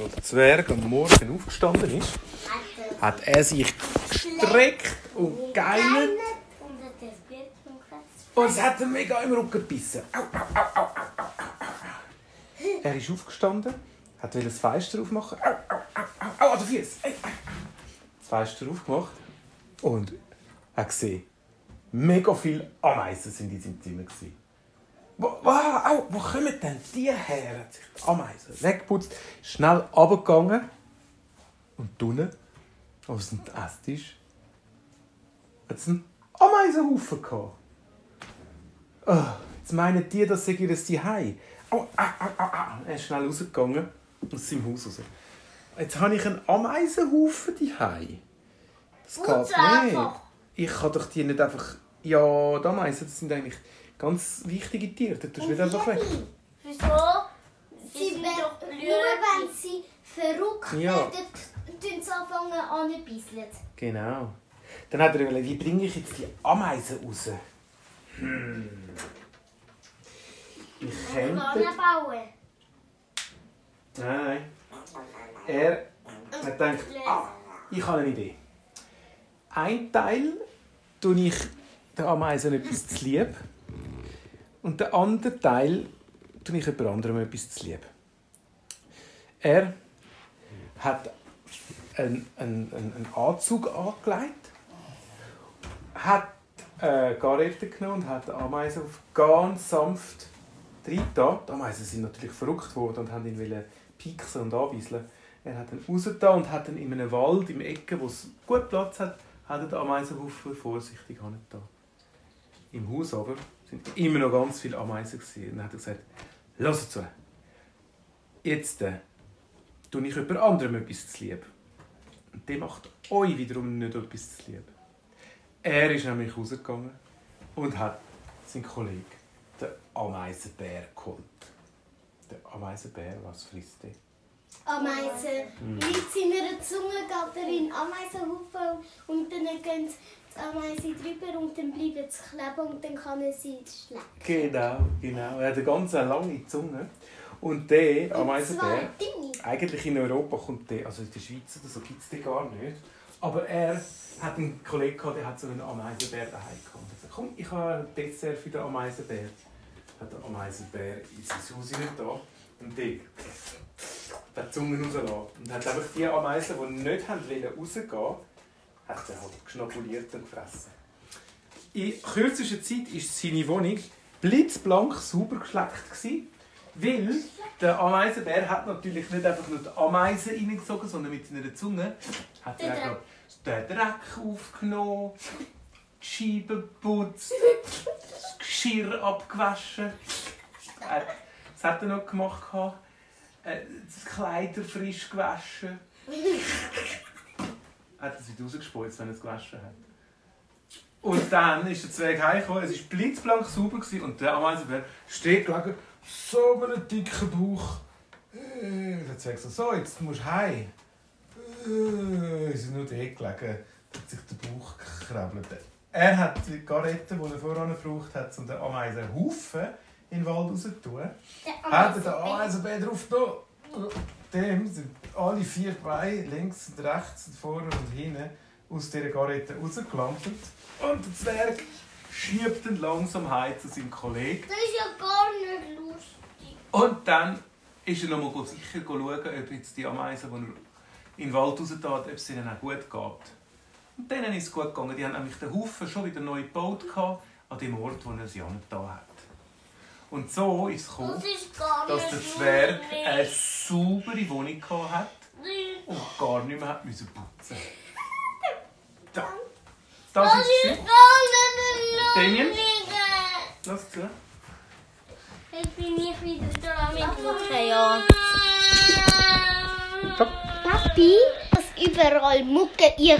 wo der Zwerg am Morgen aufgestanden ist, hat er sich gestreckt und geeinert und es hat ihm mega im Rücken gebissen. Au, au, au, au, au, au, au. Er ist aufgestanden, hat das Fenster aufmachen. Au, au, au, au, au, an den Füßen. Das Fenster aufgemacht und hat gesehen, mega viele Ameisen sind in seinem Zimmer. Gewesen. Wo, wow, au, wo kommen denn die her? Hat sich die Ameisen weggeputzt, schnell runtergegangen und unten auf dem Esstisch hat es einen Ameisenhaufen gehabt. Oh, jetzt meinen die, das sei ihr Zuhause. Au, au, au, au. Er ist schnell rausgegangen aus seinem Haus raus. Jetzt habe ich einen Ameisenhaufen daheim. Das geht nicht. Ich kann doch die nicht einfach... Ja, die Ameisen das sind eigentlich ganz wichtige Tiere. Die tust du nicht einfach weg. Wieso? Sie sind werden, doch blöd. nur wenn sie verrückt Ja. werden, tun sie anfangen anzubisseln. Genau. Dann hat er überlegt, wie bringe ich jetzt die Ameisen raus? Hm. Ich könnte... Wanne bauen. Nein, nein. Er hat gedacht, ah, ich habe eine Idee. Ein Teil tue ich den Ameisen etwas zu lieb und der andere Teil tue ich jemand anderem etwas zu lieb. Er hat einen, einen, einen Anzug angelegt, hat äh, Garette genommen und hat die Ameisen auf ganz sanft reingetan. Die Ameisen sind natürlich verrückt worden und haben ihn wollen pieksen und anbeiseln. Er hat ihn rausgetan und hat ihn in einem Wald, im Ecke, wo es gut Platz hat, hat er den Ameisenhaufen vorsichtig angetan. Im Haus aber sind immer noch ganz viele Ameisen. Gewesen. Und dann hat er gesagt, «Hört zu, jetzt äh, tue ich jemand anderem etwas zu lieb. Und der macht euch wiederum nicht etwas zu lieb. Er ist nämlich rausgegangen und hat seinen Kollegen, den Ameisenbär, geholt. Der Ameisenbär, was frisst der? Ameisen. Mit seiner Zunge geht er in Ameisenhaufen und dann gehen die Ameisen drüber und dann bleiben sie kleben und dann kann er sie schlecken. Genau, genau. Er hat eine ganz lange Zunge. Und der Ameisenbär, eigentlich in Europa kommt der, also in der Schweiz oder so gibt es den gar nicht. Aber er hat einen Kollegen gehabt, der hat so einen Ameisenbär daheim gehabt. Er hat gesagt, komm, ich habe ein Dessert für den Ameisenbär. Hat der Ameisenbär in sein Haus hinein da und der hat die Zunge rausgelassen. Und hat einfach die Ameisen, die nicht haben rausgehen wollten, hat er halt geschnabuliert und gefressen. In kürzester Zeit war seine Wohnung blitzblank sauber geschleckt. Gewesen, weil der Ameisenbär hat natürlich nicht einfach nur die Ameisen reingezogen, sondern mit seiner Zunge hat er auch noch den Dreck aufgenommen, die Scheiben geputzt, das Geschirr abgewaschen. Was hat er noch gemacht? Äh, Das Kleider frisch gewaschen. Hat er es wieder rausgespult, wenn er es gewaschen hat. Und dann ist der Zwerg heimgekommen, es war blitzblank sauber gewesen, und der Ameisenbär steht gelegen, so einen dicken Bauch. Äh, Der Zwerg so, so, jetzt musst du heim. Äh, ist nur dort gelegen, hat sich der Bauch gekrabbelt. Er hat die Garette, die er vorher gebraucht hat, um den Ameisenhaufen in den Wald rauszutun, Der hat er den Ameisenbär. Ameisenbär drauf genommen. Dem sind alle vier Beine, links und rechts und vorne und hinten, aus dieser Garette rausgelangt. Und der Zwerg schiebt ihn langsam heim zu seinem Kollegen. Das ist ja gar nicht lustig. Und dann ist er noch mal sicher schauen, ob jetzt die Ameisen, die er in den Wald raus tat, ob es ihnen auch gut geht. Und denen ist es gut gegangen. Die haben nämlich den Haufen schon wieder neu gebaut an dem Ort, wo er sie angetan hat. Und so ist es Das gekommen, ist gar dass der Zwerg eine saubere Wohnung gehabt hat und gar nicht mehr hat müssen putzen Da. Das Das ist es. Damien? Lass zu. Jetzt bin ich wieder dran mit Mucke, ja. Papi, dass überall Mucke ihr